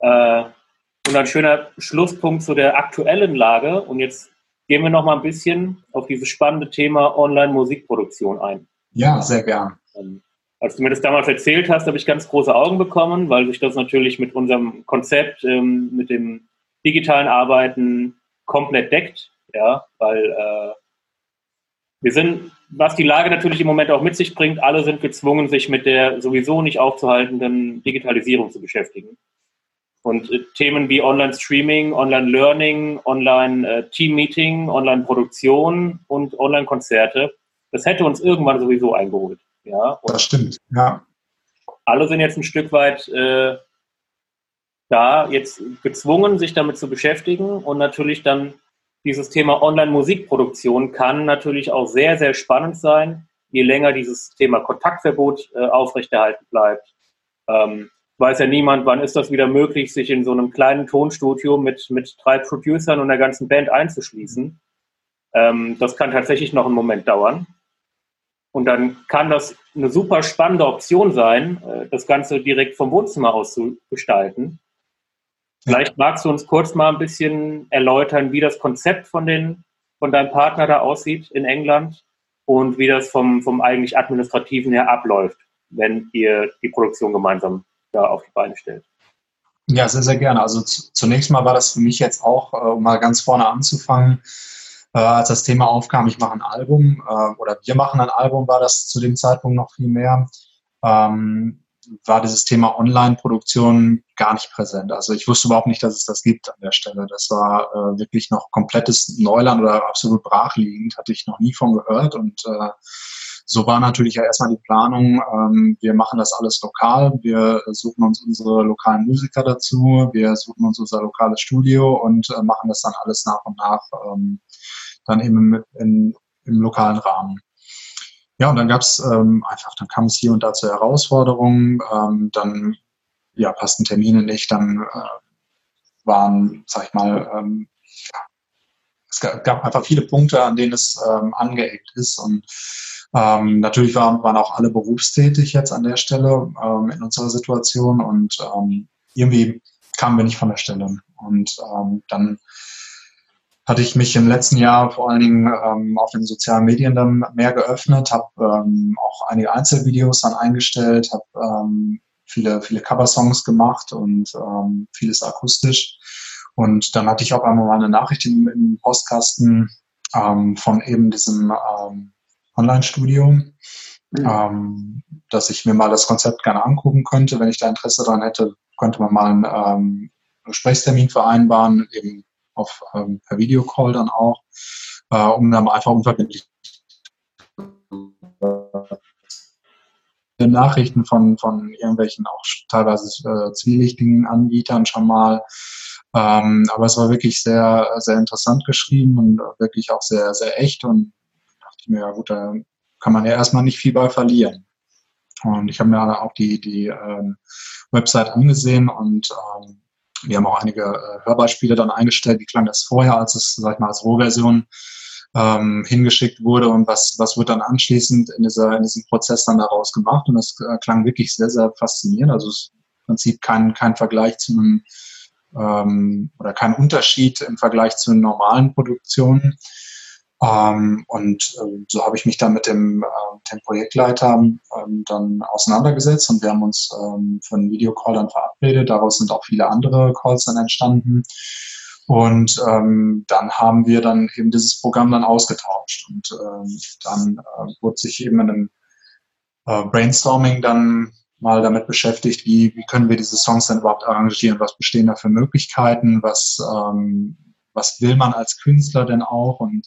Äh, und ein schöner Schlusspunkt zu der aktuellen Lage. Und jetzt gehen wir noch mal ein bisschen auf dieses spannende Thema Online-Musikproduktion ein. Ja, sehr gern. Ähm, als du mir das damals erzählt hast, habe ich ganz große Augen bekommen, weil sich das natürlich mit unserem Konzept, ähm, mit dem digitalen Arbeiten komplett deckt. Ja, weil äh, wir sind, was die Lage natürlich im Moment auch mit sich bringt, alle sind gezwungen, sich mit der sowieso nicht aufzuhaltenden Digitalisierung zu beschäftigen. Und äh, Themen wie Online-Streaming, Online-Learning, Online-Team-Meeting, Online-Produktion und Online-Konzerte, das hätte uns irgendwann sowieso eingeholt. Ja? Und das stimmt, ja. Alle sind jetzt ein Stück weit äh, da, jetzt gezwungen, sich damit zu beschäftigen und natürlich dann dieses Thema Online-Musikproduktion kann natürlich auch sehr, sehr spannend sein, je länger dieses Thema Kontaktverbot äh, aufrechterhalten bleibt. Ähm, weiß ja niemand, wann ist das wieder möglich, sich in so einem kleinen Tonstudio mit, mit drei Producern und der ganzen Band einzuschließen. Ähm, das kann tatsächlich noch einen Moment dauern. Und dann kann das eine super spannende Option sein, äh, das Ganze direkt vom Wohnzimmer aus zu gestalten. Vielleicht magst du uns kurz mal ein bisschen erläutern, wie das Konzept von, den, von deinem Partner da aussieht in England und wie das vom, vom eigentlich Administrativen her abläuft, wenn ihr die Produktion gemeinsam da auf die Beine stellt. Ja, sehr, sehr gerne. Also zunächst mal war das für mich jetzt auch, äh, um mal ganz vorne anzufangen, äh, als das Thema aufkam, ich mache ein Album äh, oder wir machen ein Album, war das zu dem Zeitpunkt noch viel mehr. Ähm, war dieses Thema Online-Produktion gar nicht präsent. Also ich wusste überhaupt nicht, dass es das gibt an der Stelle. Das war äh, wirklich noch komplettes Neuland oder absolut brachliegend, hatte ich noch nie von gehört und äh, so war natürlich ja erstmal die Planung, ähm, wir machen das alles lokal, wir suchen uns unsere lokalen Musiker dazu, wir suchen uns unser lokales Studio und äh, machen das dann alles nach und nach ähm, dann eben in, im lokalen Rahmen. Ja, und dann gab es ähm, einfach, dann kam es hier und da zu Herausforderungen, ähm, dann ja, passten Termine nicht, dann äh, waren, sag ich mal, ähm, es gab einfach viele Punkte, an denen es ähm, angeeckt ist und ähm, natürlich waren, waren auch alle berufstätig jetzt an der Stelle ähm, in unserer Situation und ähm, irgendwie kamen wir nicht von der Stelle. Und ähm, dann hatte ich mich im letzten Jahr vor allen Dingen ähm, auf den sozialen Medien dann mehr geöffnet, habe ähm, auch einige Einzelvideos dann eingestellt, habe ähm, viele, viele Coversongs gemacht und ähm, vieles akustisch. Und dann hatte ich auch einmal mal eine Nachricht im, im Postkasten ähm, von eben diesem ähm, Online-Studio, mhm. ähm, dass ich mir mal das Konzept gerne angucken könnte. Wenn ich da Interesse daran hätte, könnte man mal ein, ähm, Gesprächstermin vereinbaren, eben auf ähm, per Videocall dann auch, äh, um dann einfach unverbindlich Nachrichten von, von irgendwelchen auch teilweise äh, zwielichtigen Anbietern schon mal. Ähm, aber es war wirklich sehr, sehr interessant geschrieben und wirklich auch sehr, sehr echt und dachte ich mir, ja gut, da kann man ja erstmal nicht viel bei verlieren. Und ich habe mir auch die, die ähm, Website angesehen und ähm, wir haben auch einige äh, Hörbeispiele dann eingestellt. Wie klang das vorher, als es, sag ich mal, als Rohversion ähm, hingeschickt wurde und was, was wird dann anschließend in, dieser, in diesem Prozess dann daraus gemacht. Und das äh, klang wirklich sehr, sehr faszinierend. Also es ist im Prinzip kein, kein Vergleich zu einem ähm, oder kein Unterschied im Vergleich zu normalen Produktionen. Ähm, und äh, so habe ich mich dann mit dem, äh, dem Projektleiter ähm, dann auseinandergesetzt und wir haben uns ähm, für einen Videocall dann verabredet. Daraus sind auch viele andere Calls dann entstanden. Und ähm, dann haben wir dann eben dieses Programm dann ausgetauscht. Und ähm, dann äh, wurde sich eben in einem äh, Brainstorming dann mal damit beschäftigt, wie, wie können wir diese Songs denn überhaupt arrangieren, was bestehen da für Möglichkeiten, was, ähm, was will man als Künstler denn auch und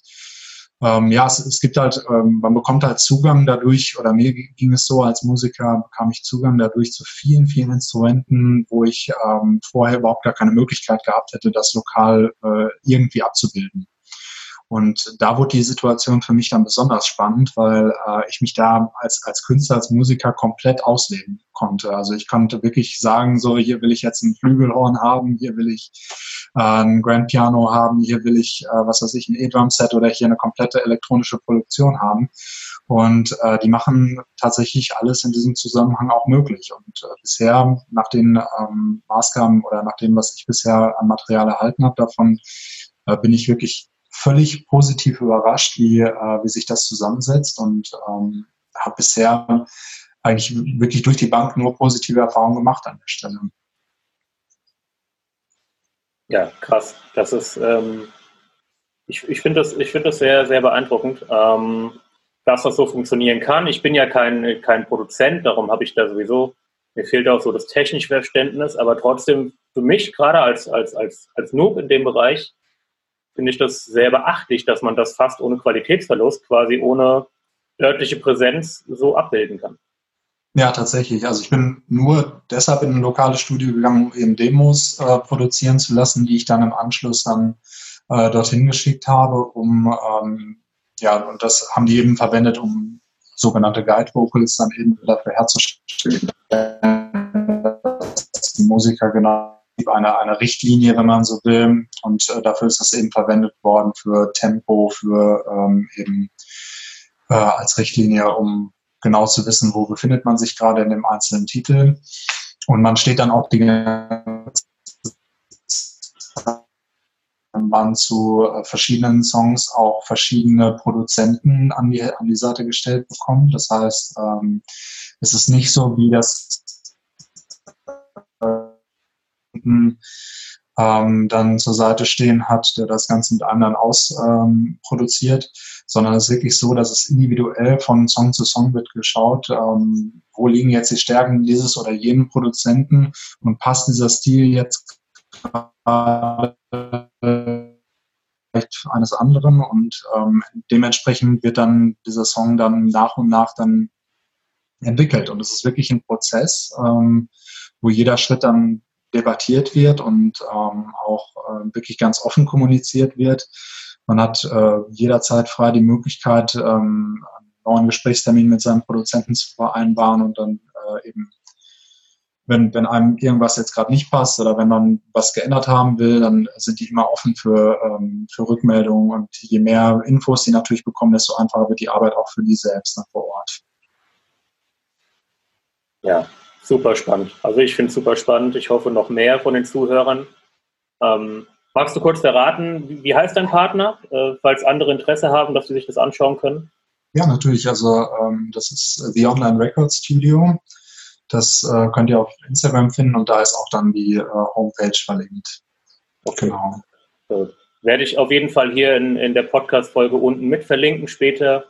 ähm, ja, es, es, gibt halt, ähm, man bekommt halt Zugang dadurch, oder mir ging es so, als Musiker bekam ich Zugang dadurch zu vielen, vielen Instrumenten, wo ich ähm, vorher überhaupt gar keine Möglichkeit gehabt hätte, das lokal äh, irgendwie abzubilden. Und da wurde die Situation für mich dann besonders spannend, weil äh, ich mich da als, als Künstler, als Musiker komplett ausleben konnte. Also ich konnte wirklich sagen, so hier will ich jetzt ein Flügelhorn haben, hier will ich äh, ein Grand Piano haben, hier will ich, äh, was weiß ich, ein E-Drum-Set oder hier eine komplette elektronische Produktion haben. Und äh, die machen tatsächlich alles in diesem Zusammenhang auch möglich. Und äh, bisher, nach den ähm, Maßgaben oder nach dem, was ich bisher an Material erhalten habe davon, äh, bin ich wirklich völlig positiv überrascht, wie, äh, wie sich das zusammensetzt und ähm, habe bisher eigentlich wirklich durch die Bank nur positive Erfahrungen gemacht an der Stelle. Ja, krass. Das ist, ähm, ich, ich finde das, find das sehr, sehr beeindruckend, ähm, dass das so funktionieren kann. Ich bin ja kein, kein Produzent, darum habe ich da sowieso, mir fehlt auch so das technische Verständnis, aber trotzdem für mich gerade als, als, als, als Noob in dem Bereich finde ich das sehr beachtlich, dass man das fast ohne Qualitätsverlust, quasi ohne örtliche Präsenz so abbilden kann. Ja, tatsächlich. Also ich bin nur deshalb in ein lokales Studio gegangen, um eben Demos äh, produzieren zu lassen, die ich dann im Anschluss dann äh, dorthin geschickt habe, um ähm, ja, und das haben die eben verwendet, um sogenannte Guide Vocals dann eben dafür herzustellen, dass die Musiker genau eine, eine Richtlinie, wenn man so will. Und äh, dafür ist das eben verwendet worden für Tempo, für ähm, eben äh, als Richtlinie, um genau zu wissen, wo befindet man sich gerade in dem einzelnen Titel. Und man steht dann auch die waren zu äh, verschiedenen Songs auch verschiedene Produzenten an die, an die Seite gestellt bekommen. Das heißt, ähm, es ist nicht so, wie das ähm, dann zur Seite stehen hat, der das Ganze mit anderen ausproduziert, ähm, sondern es ist wirklich so, dass es individuell von Song zu Song wird geschaut, ähm, wo liegen jetzt die Stärken dieses oder jenen Produzenten und passt dieser Stil jetzt eines anderen und ähm, dementsprechend wird dann dieser Song dann nach und nach dann entwickelt. Und es ist wirklich ein Prozess, ähm, wo jeder Schritt dann debattiert wird und ähm, auch äh, wirklich ganz offen kommuniziert wird. Man hat äh, jederzeit frei die Möglichkeit, ähm, einen neuen Gesprächstermin mit seinem Produzenten zu vereinbaren und dann äh, eben, wenn, wenn einem irgendwas jetzt gerade nicht passt oder wenn man was geändert haben will, dann sind die immer offen für, ähm, für Rückmeldungen und je mehr Infos die natürlich bekommen, desto einfacher wird die Arbeit auch für die selbst vor Ort. Ja, Super spannend. Also ich finde es super spannend. Ich hoffe noch mehr von den Zuhörern. Ähm, magst du kurz verraten, wie heißt dein Partner, äh, falls andere Interesse haben, dass sie sich das anschauen können? Ja, natürlich. Also ähm, das ist The Online Record Studio. Das äh, könnt ihr auf Instagram finden und da ist auch dann die äh, Homepage verlinkt. Okay. Genau. So, werde ich auf jeden Fall hier in, in der Podcast-Folge unten mit verlinken später.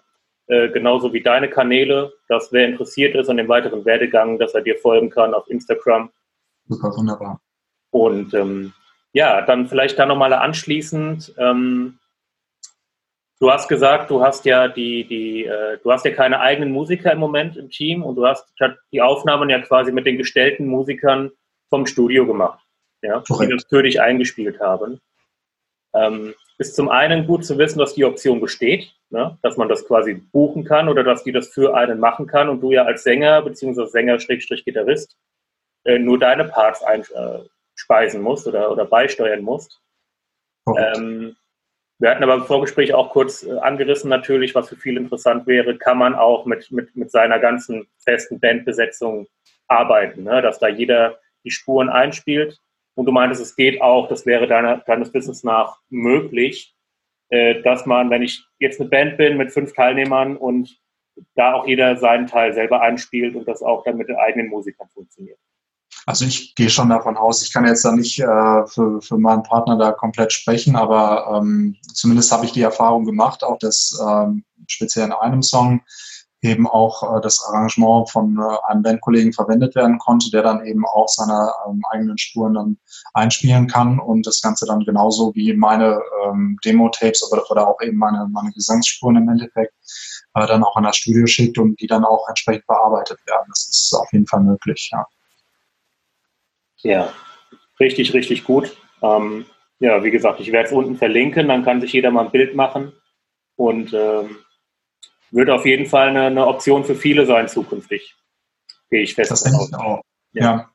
Äh, genauso wie deine Kanäle, dass wer interessiert ist an dem weiteren Werdegang, dass er dir folgen kann auf Instagram. Super, wunderbar. Und ähm, ja, dann vielleicht da nochmal anschließend. Ähm, du hast gesagt, du hast ja die, die, äh, du hast ja keine eigenen Musiker im Moment im Team und du hast die Aufnahmen ja quasi mit den gestellten Musikern vom Studio gemacht, ja, die das für dich eingespielt haben. Ähm, ist zum einen gut zu wissen, dass die Option besteht, ne? dass man das quasi buchen kann oder dass die das für einen machen kann und du ja als Sänger bzw. Sänger-Gitarrist äh, nur deine Parts einspeisen äh, musst oder, oder beisteuern musst. Ähm, wir hatten aber im Vorgespräch auch kurz äh, angerissen natürlich, was für viele interessant wäre, kann man auch mit, mit, mit seiner ganzen festen Bandbesetzung arbeiten, ne? dass da jeder die Spuren einspielt und du meintest, es geht auch, das wäre deiner, deines Wissens nach möglich, äh, dass man, wenn ich jetzt eine Band bin mit fünf Teilnehmern und da auch jeder seinen Teil selber einspielt und das auch dann mit den eigenen Musikern funktioniert. Also ich gehe schon davon aus, ich kann jetzt da nicht äh, für, für meinen Partner da komplett sprechen, aber ähm, zumindest habe ich die Erfahrung gemacht, auch dass ähm, speziell in einem Song eben auch äh, das Arrangement von äh, einem Bandkollegen verwendet werden konnte, der dann eben auch seine ähm, eigenen Spuren dann einspielen kann und das Ganze dann genauso wie meine ähm, Demo-Tapes oder, oder auch eben meine, meine Gesangsspuren im Endeffekt äh, dann auch an das Studio schickt und die dann auch entsprechend bearbeitet werden. Das ist auf jeden Fall möglich, ja. Ja, richtig, richtig gut. Ähm, ja, wie gesagt, ich werde es unten verlinken, dann kann sich jeder mal ein Bild machen und ähm, wird auf jeden Fall eine, eine Option für viele sein zukünftig. Gehe ich fest. Das denke ich auch. Ja. ja.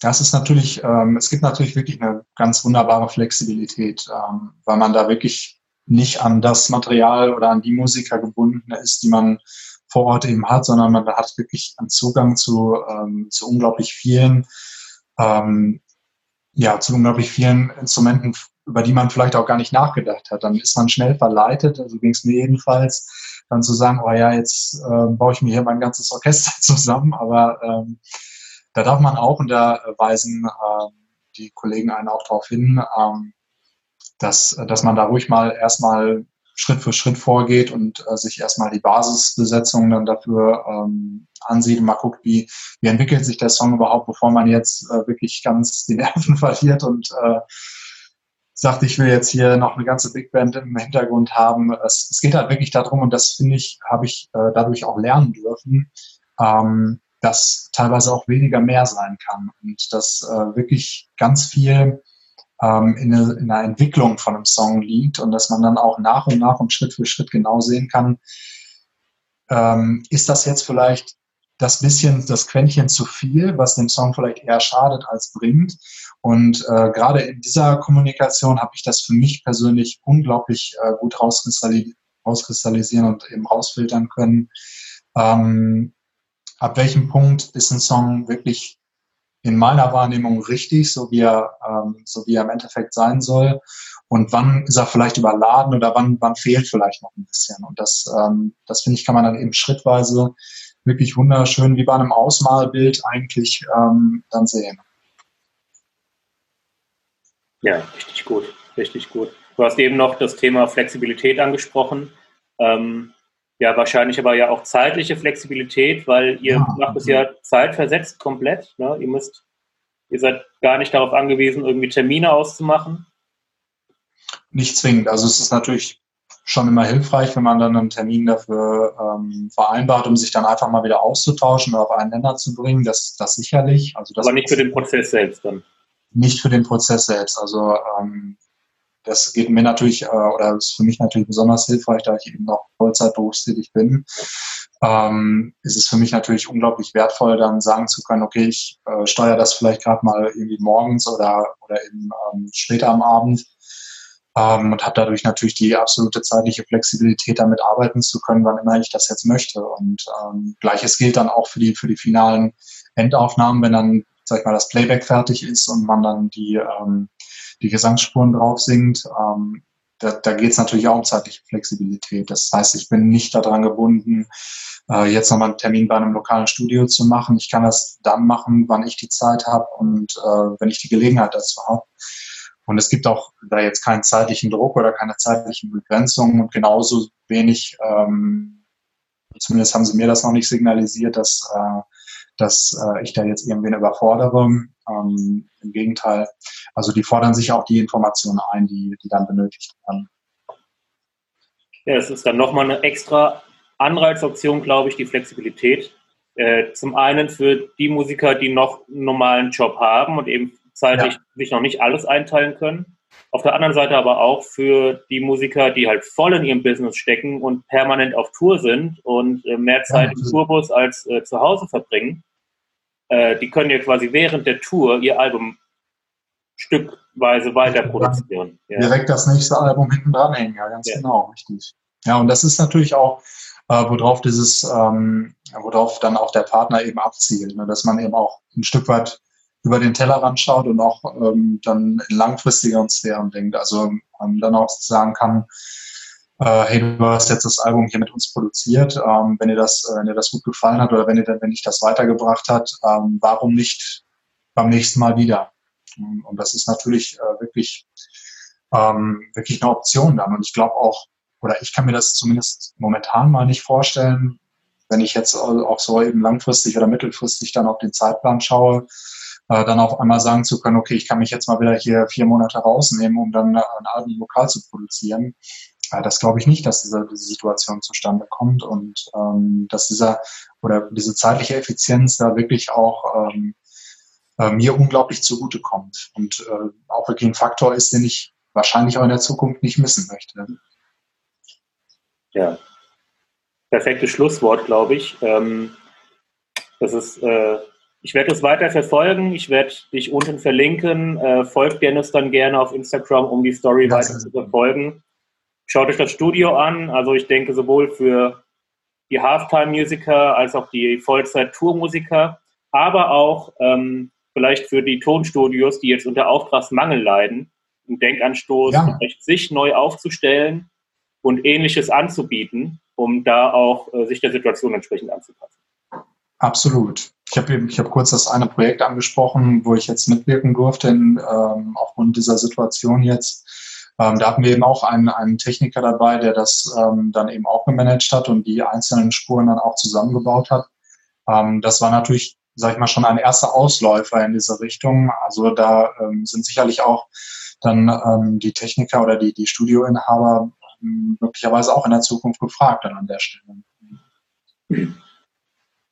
Das ist natürlich, ähm, es gibt natürlich wirklich eine ganz wunderbare Flexibilität, ähm, weil man da wirklich nicht an das Material oder an die Musiker gebunden ist, die man vor Ort eben hat, sondern man hat wirklich einen Zugang zu, ähm, zu unglaublich vielen, ähm, ja, zu unglaublich vielen Instrumenten, über die man vielleicht auch gar nicht nachgedacht hat. Dann ist man schnell verleitet, also ging es mir jedenfalls, dann zu sagen, oh ja, jetzt äh, baue ich mir hier mein ganzes Orchester zusammen, aber ähm, da darf man auch, und da weisen äh, die Kollegen einen auch darauf hin, ähm, dass, dass man da ruhig mal erstmal Schritt für Schritt vorgeht und äh, sich erstmal die Basisbesetzung dann dafür ähm, ansieht und mal guckt, wie, wie entwickelt sich der Song überhaupt, bevor man jetzt äh, wirklich ganz die Nerven verliert und äh, sagt, ich will jetzt hier noch eine ganze Big Band im Hintergrund haben. Es, es geht halt wirklich darum, und das finde ich, habe ich äh, dadurch auch lernen dürfen, ähm, dass teilweise auch weniger mehr sein kann und dass äh, wirklich ganz viel ähm, in, eine, in einer Entwicklung von einem Song liegt und dass man dann auch nach und nach und Schritt für Schritt genau sehen kann, ähm, ist das jetzt vielleicht das bisschen, das Quäntchen zu viel, was dem Song vielleicht eher schadet als bringt. Und äh, gerade in dieser Kommunikation habe ich das für mich persönlich unglaublich äh, gut rauskristallisieren, und eben rausfiltern können. Ähm, ab welchem Punkt ist ein Song wirklich in meiner Wahrnehmung richtig, so wie er, ähm, so wie er im Endeffekt sein soll. Und wann ist er vielleicht überladen oder wann, wann fehlt vielleicht noch ein bisschen. Und das, ähm, das finde ich, kann man dann eben schrittweise wirklich wunderschön wie bei einem Ausmalbild eigentlich ähm, dann sehen. Ja, richtig gut, richtig gut. Du hast eben noch das Thema Flexibilität angesprochen. Ähm, ja, wahrscheinlich aber ja auch zeitliche Flexibilität, weil ihr ja. macht es ja zeitversetzt komplett. Ne? Ihr müsst, ihr seid gar nicht darauf angewiesen, irgendwie Termine auszumachen. Nicht zwingend. Also es ist natürlich schon immer hilfreich, wenn man dann einen Termin dafür ähm, vereinbart, um sich dann einfach mal wieder auszutauschen oder auf einen Nenner zu bringen. Das, das sicherlich. Also das Aber nicht für den Prozess selbst dann. Nicht für den Prozess selbst. Also ähm, das geht mir natürlich, äh, oder ist für mich natürlich besonders hilfreich, da ich eben noch Vollzeit berufstätig bin. Ähm, ist es für mich natürlich unglaublich wertvoll, dann sagen zu können, okay, ich äh, steuere das vielleicht gerade mal irgendwie morgens oder, oder eben ähm, später am Abend ähm, und habe dadurch natürlich die absolute zeitliche Flexibilität, damit arbeiten zu können, wann immer ich das jetzt möchte. Und ähm, gleiches gilt dann auch für die, für die finalen Endaufnahmen, wenn dann, sag ich mal, das Playback fertig ist und man dann die, ähm, die Gesangsspuren drauf singt. Ähm, da, da geht es natürlich auch um zeitliche Flexibilität. Das heißt, ich bin nicht daran gebunden, äh, jetzt nochmal einen Termin bei einem lokalen Studio zu machen. Ich kann das dann machen, wann ich die Zeit habe und äh, wenn ich die Gelegenheit dazu habe. Und es gibt auch da jetzt keinen zeitlichen Druck oder keine zeitlichen Begrenzungen und genauso wenig, ähm, zumindest haben sie mir das noch nicht signalisiert, dass, äh, dass äh, ich da jetzt irgendwen überfordere. Ähm, Im Gegenteil, also die fordern sich auch die Informationen ein, die, die dann benötigt werden. Ja, es ist dann nochmal eine extra Anreizoption, glaube ich, die Flexibilität. Äh, zum einen für die Musiker, die noch einen normalen Job haben und eben zeitlich ja. sich noch nicht alles einteilen können. Auf der anderen Seite aber auch für die Musiker, die halt voll in ihrem Business stecken und permanent auf Tour sind und äh, mehr Zeit im Tourbus als äh, zu Hause verbringen. Äh, die können ja quasi während der Tour ihr Album stückweise weiter produzieren. Ja. Direkt das nächste Album hinten dranhängen, ja, ganz ja. genau, richtig. Ja, und das ist natürlich auch, äh, worauf dieses, ähm, worauf dann auch der Partner eben abzielt, ne? dass man eben auch ein Stück weit über den Tellerrand schaut und auch ähm, dann in langfristigeren Sphären denkt. Also ähm, dann auch sagen kann, äh, hey, du hast jetzt das Album hier mit uns produziert, ähm, wenn dir das, äh, wenn dir das gut gefallen hat oder wenn dir, wenn dich das weitergebracht hat, ähm, warum nicht beim nächsten Mal wieder? Und das ist natürlich äh, wirklich, ähm, wirklich eine Option dann. Und ich glaube auch, oder ich kann mir das zumindest momentan mal nicht vorstellen, wenn ich jetzt auch so eben langfristig oder mittelfristig dann auf den Zeitplan schaue, äh, dann auf einmal sagen zu können, okay, ich kann mich jetzt mal wieder hier vier Monate rausnehmen, um dann ein Album lokal zu produzieren. Äh, das glaube ich nicht, dass diese, diese Situation zustande kommt und ähm, dass dieser oder diese zeitliche Effizienz da wirklich auch ähm, äh, mir unglaublich zugutekommt und äh, auch wirklich ein Faktor ist, den ich wahrscheinlich auch in der Zukunft nicht missen möchte. Ja, perfektes Schlusswort, glaube ich. Ähm, das ist äh, ich werde es weiter verfolgen. Ich werde dich unten verlinken. Äh, folgt Dennis dann gerne auf Instagram, um die Story ja, weiter zu verfolgen. Schaut euch das Studio an. Also ich denke sowohl für die Halftime-Musiker als auch die Vollzeit-Tour-Musiker, aber auch ähm, vielleicht für die Tonstudios, die jetzt unter Auftragsmangel leiden, ein Denkanstoß, ja. sich neu aufzustellen und Ähnliches anzubieten, um da auch äh, sich der Situation entsprechend anzupassen. Absolut. Ich habe eben, ich habe kurz das eine Projekt angesprochen, wo ich jetzt mitwirken durfte, in, ähm, aufgrund dieser Situation jetzt. Ähm, da hatten wir eben auch einen, einen Techniker dabei, der das ähm, dann eben auch gemanagt hat und die einzelnen Spuren dann auch zusammengebaut hat. Ähm, das war natürlich, sag ich mal, schon ein erster Ausläufer in diese Richtung. Also da ähm, sind sicherlich auch dann ähm, die Techniker oder die, die Studioinhaber ähm, möglicherweise auch in der Zukunft gefragt dann an der Stelle.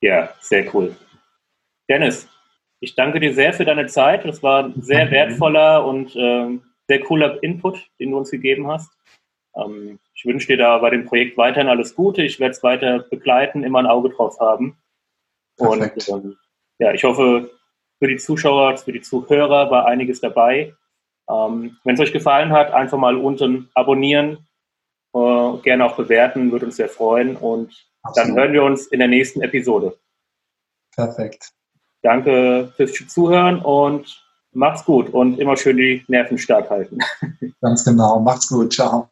Ja, sehr cool. Dennis, ich danke dir sehr für deine Zeit. Das war ein sehr wertvoller und ähm, sehr cooler Input, den du uns gegeben hast. Ähm, ich wünsche dir da bei dem Projekt weiterhin alles Gute. Ich werde es weiter begleiten, immer ein Auge drauf haben. Perfekt. Und ähm, ja, ich hoffe, für die Zuschauer, für die Zuhörer war einiges dabei. Ähm, Wenn es euch gefallen hat, einfach mal unten abonnieren, äh, gerne auch bewerten, würde uns sehr freuen. Und Absolut. dann hören wir uns in der nächsten Episode. Perfekt. Danke fürs Zuhören und macht's gut und immer schön die Nerven stark halten. Ganz genau. Macht's gut. Ciao.